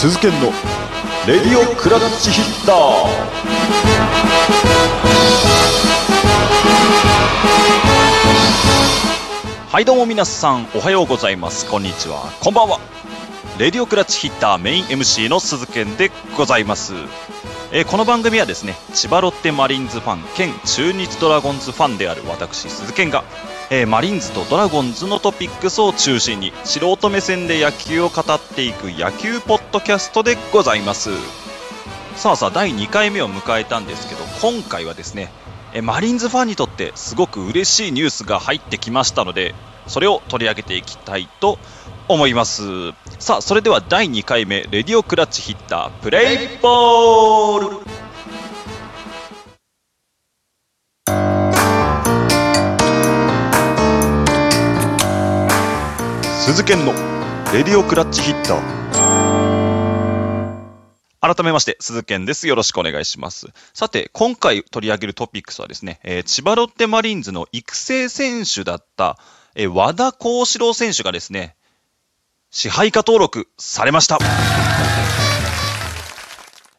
鈴研のレディオクラッチヒッターはいどうも皆さんおはようございます。こんにちは。こんばんは。レディオクラッチヒッターメイン MC の鈴研でございます。えー、この番組はですね千葉ロッテマリーンズファン兼中日ドラゴンズファンである私鈴研が、えー、マリーンズとドラゴンズのトピックスを中心に素人目線で野球を語っていく野球ポッドキャストでございます。さあさあ第2回目を迎えたんですけど今回はですねえマリーンズファンにとってすごく嬉しいニュースが入ってきましたのでそれを取り上げていきたいと思いますさあそれでは第2回目レディオクラッチヒッタープレイボール鈴研のレディオクラッチヒッター改めまして、鈴健です。よろしくお願いします。さて、今回取り上げるトピックスはですね、えー、千葉ロッテマリーンズの育成選手だった、えー、和田幸四郎選手がですね、支配下登録されました。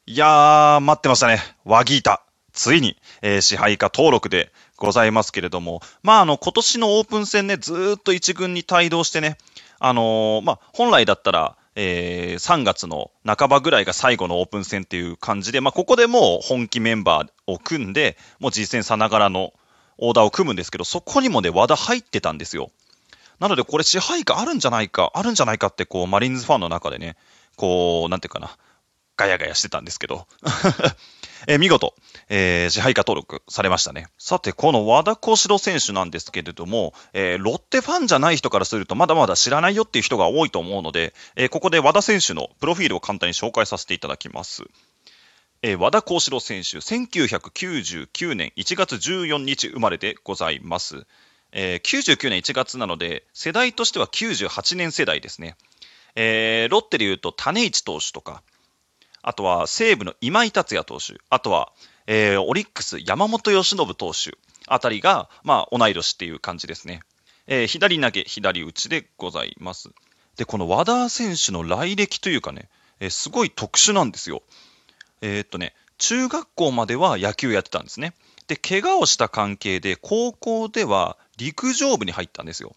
いやー、待ってましたね。ワギータ。ついに、えー、支配下登録でございますけれども、まあ、あの、今年のオープン戦ね、ずっと一軍に帯同してね、あのー、まあ、本来だったら、えー、3月の半ばぐらいが最後のオープン戦っていう感じで、まあ、ここでもう本気メンバーを組んで、もう実戦さながらのオーダーを組むんですけど、そこにもね、和田入ってたんですよ。なので、これ支配下あるんじゃないか、あるんじゃないかって、こう、マリンズファンの中でね、こう、なんていうかな、ガヤガヤしてたんですけど、えー、見事、えー、支配下登録されましたね。さて、この和田幸四郎選手なんですけれども、えー、ロッテファンじゃない人からするとまだまだ知らないよっていう人が多いと思うので、え、ここで和田選手のプロフィールを簡単に紹介させていただきます。え、和田幸四郎選手、1999年1月14日生まれでございます。えー、99年1月なので、世代としては98年世代ですね。えー、ロッテでいうと種市投手とか、あとは西武の今井達也投手、あとは、えー、オリックス山本由伸投手あたりが、まあ、同い年っていう感じですね。えー、左投げ、左打ちでございます。で、この和田選手の来歴というかね、えー、すごい特殊なんですよ。えー、っとね、中学校までは野球やってたんですね。で、怪我をした関係で、高校では陸上部に入ったんですよ。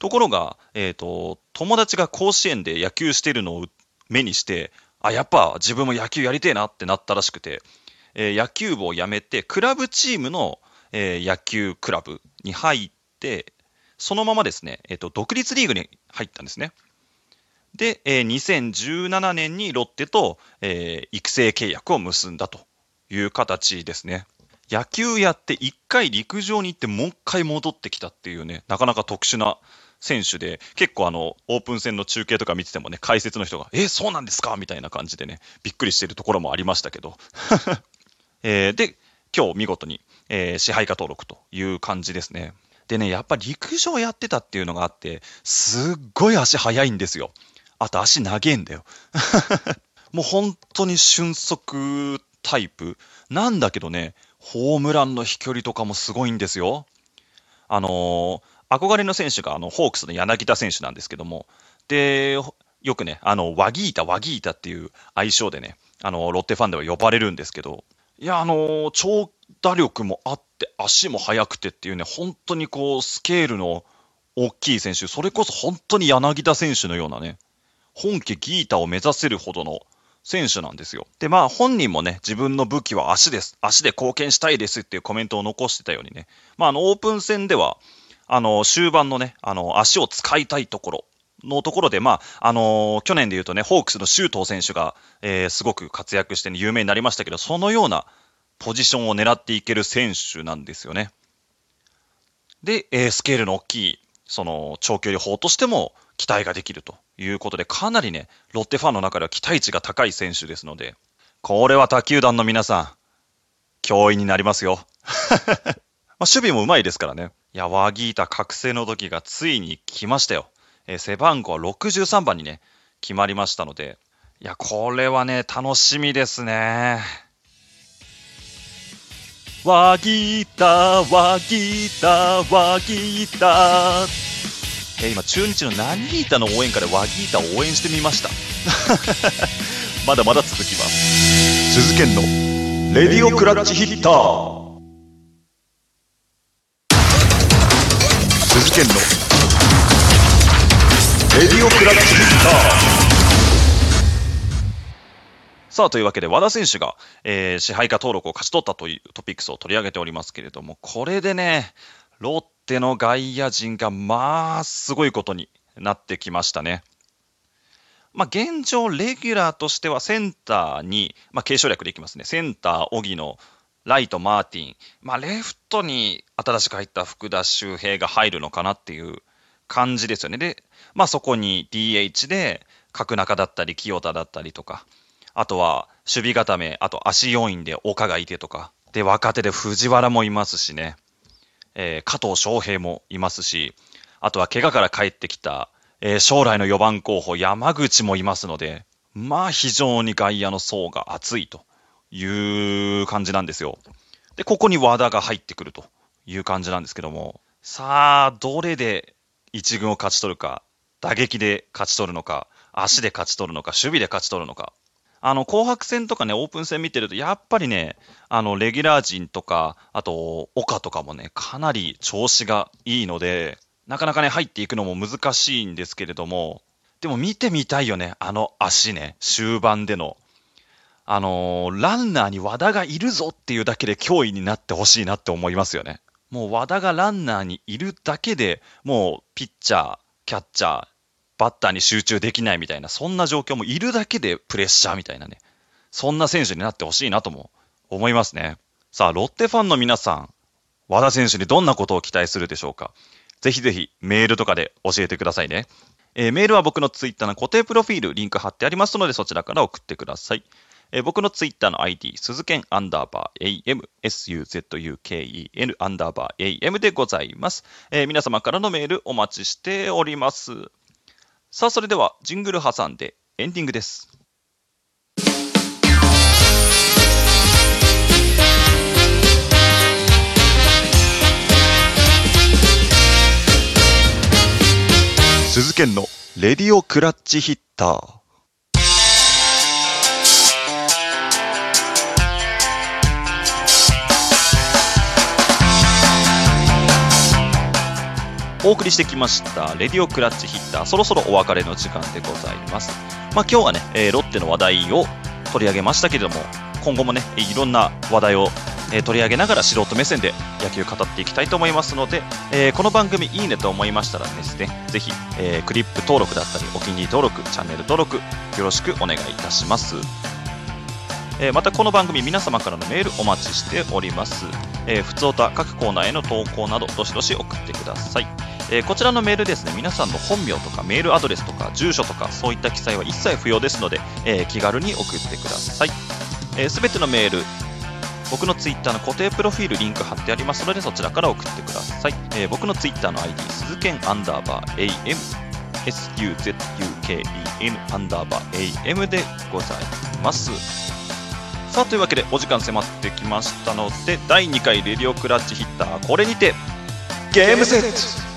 ところが、えっ、ー、と、友達が甲子園で野球してるのを目にして、あ、やっぱ自分も野球やりてえなってなったらしくて、えー、野球部を辞めて、クラブチームの、えー、野球クラブに入って、そのままですね、えっ、と、独立リーグに入ったんですね。で、えー、2017年にロッテと、えー、育成契約を結んだという形ですね。野球やって一回陸上に行ってもう一回戻ってきたっていうね、なかなか特殊な選手で、結構あの、オープン戦の中継とか見ててもね、解説の人が、え、そうなんですか？みたいな感じでね、びっくりしているところもありましたけど。えー、で、今日見事に、えー、支配下登録という感じですね。でね、やっぱ陸上やってたっていうのがあって、すっごい足速いんですよ。あと足長えんだよ。もう本当に俊足タイプ。なんだけどね、ホームランの飛距離とかもすごいんですよ。あのー、憧れの選手があのホークスの柳田選手なんですけども、で、よくね、あの、ワギータ、ワギータっていう愛称でね、あの、ロッテファンでは呼ばれるんですけど、いや、あのー、長打力もあって、足も速くてっていうね、本当にこう、スケールの大きい選手、それこそ本当に柳田選手のようなね、本家ギータを目指せるほどの選手なんですよ。で、まあ本人もね、自分の武器は足です。足で貢献したいですっていうコメントを残してたようにね、まああのオープン戦では、あの終盤のね、あの足を使いたいところ、のところで、まあ、あのー、去年で言うとね、ホークスの周東選手が、えー、すごく活躍して、ね、有名になりましたけど、そのようなポジションを狙っていける選手なんですよね。で、えー、スケールの大きい、その長距離砲としても期待ができるということで、かなりね、ロッテファンの中では期待値が高い選手ですので、これは他球団の皆さん、脅威になりますよ。まあ、守備もうまいですからね。いや、ワギータ覚醒の時がついに来ましたよ。えー、背番号は63番にね、決まりましたので、いや、これはね、楽しみですね。ワギータ、ワギータ、ワギータ。えー今、中日のナニータの応援歌でワギータを応援してみました。まだまだ続きます。鈴研のレディオクラッチヒッター。鈴研のレディオクラッチヒッター。さあ、というわけで、和田選手が、えー支配下登録を勝ち取ったというトピックスを取り上げておりますけれども、これでね、ロッテの外野陣が、まあ、すごいことになってきましたね。まあ、現状、レギュラーとしてはセンターに、まあ、継承略でいきますね。センター、荻野、ライト、マーティン。まあ、レフトに新しく入った福田周平が入るのかなっていう感じですよね。で、まあ、そこに DH で、角中だったり、清田だったりとか、あとは守備固め、あと足要員で岡がいてとか、で、若手で藤原もいますしね、えー加藤翔平もいますし、あとは怪我から帰ってきた、えー将来の4番候補、山口もいますので、まあ非常に外野の層が厚いという感じなんですよ。で、ここに和田が入ってくるという感じなんですけども、さあ、どれで一軍を勝ち取るか、打撃で勝ち取るのか、足で勝ち取るのか、守備で勝ち取るのか。あの、紅白戦とかね、オープン戦見てると、やっぱりね、あの、レギュラー陣とか、あと、岡とかもね、かなり調子がいいので、なかなかね、入っていくのも難しいんですけれども、でも見てみたいよね、あの足ね、終盤での。あのーランナーに和田がいるぞっていうだけで脅威になってほしいなって思いますよね。もう和田がランナーにいるだけでもうピッチャー、キャッチャー、バッターに集中できないみたいな、そんな状況もいるだけでプレッシャーみたいなね。そんな選手になってほしいなとも思いますね。さあ、ロッテファンの皆さん、和田選手にどんなことを期待するでしょうかぜひぜひメールとかで教えてくださいね。えーメールは僕のツイッターの固定プロフィール、リンク貼ってありますので、そちらから送ってください。えー僕のツイッターの ID、鈴剣アンダーバー AM、SUZUKEN アンダーバー AM でございます。えー皆様からのメールお待ちしております。さあ、それでは、ジングル挟んでエンディングです。鈴研のレディオクラッチヒッター。お送りしてきました、レディオクラッチヒッター、そろそろお別れの時間でございます。まあ、今日はね、えーロッテの話題を取り上げましたけれども、今後もね、いろんな話題を、えー取り上げながら素人目線で野球語っていきたいと思いますので、えーこの番組いいねと思いましたらですね、ぜひ、えークリップ登録だったり、お気に入り登録、チャンネル登録、よろしくお願いいたします。えまたこの番組皆様からのメールお待ちしております。えー、ふつおた各コーナーへの投稿などどしどし送ってください。えーこちらのメールですね、皆さんの本名とかメールアドレスとか住所とかそういった記載は一切不要ですので、えー気軽に送ってください。す、えー、べ、てのメール、僕のツイッターの固定プロフィールリンク貼ってありますのでそちらから送ってください。えー僕のツイッターの ID、鈴剣アンダーバー AM、SUZUKEN アンダーバー AM でございます。さあというわけでお時間迫ってきましたので第2回レディオクラッチヒッターこれにてゲームセット